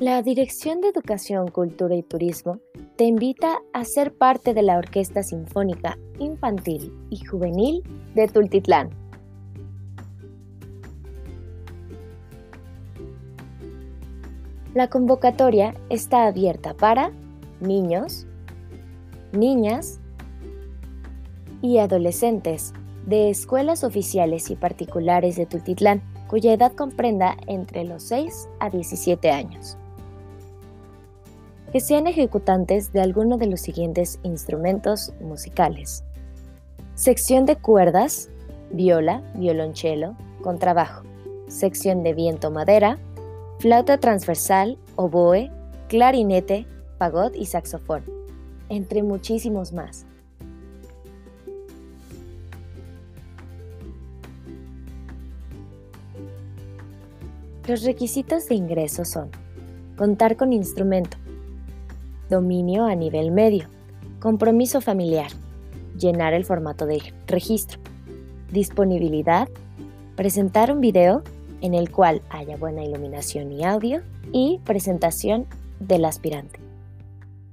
La Dirección de Educación, Cultura y Turismo te invita a ser parte de la Orquesta Sinfónica Infantil y Juvenil de Tultitlán. La convocatoria está abierta para niños, niñas y adolescentes de escuelas oficiales y particulares de Tultitlán, cuya edad comprenda entre los 6 a 17 años que sean ejecutantes de alguno de los siguientes instrumentos musicales. Sección de cuerdas, viola, violonchelo, contrabajo. Sección de viento madera, flauta transversal, oboe, clarinete, fagot y saxofón, entre muchísimos más. Los requisitos de ingreso son contar con instrumento, dominio a nivel medio, compromiso familiar, llenar el formato de registro, disponibilidad, presentar un video en el cual haya buena iluminación y audio y presentación del aspirante.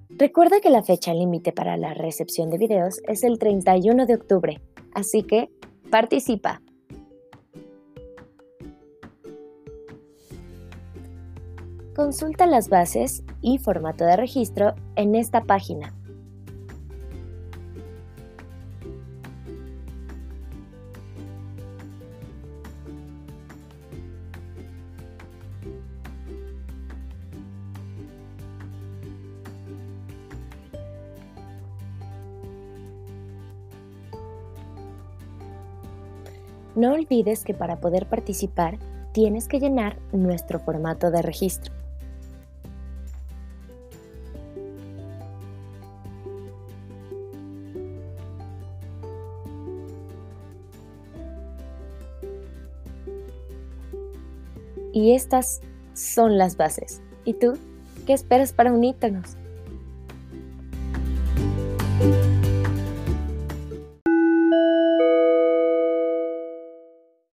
Recuerda que la fecha límite para la recepción de videos es el 31 de octubre, así que participa. Consulta las bases y formato de registro en esta página. No olvides que para poder participar tienes que llenar nuestro formato de registro. Y estas son las bases. ¿Y tú? ¿Qué esperas para unírtenos?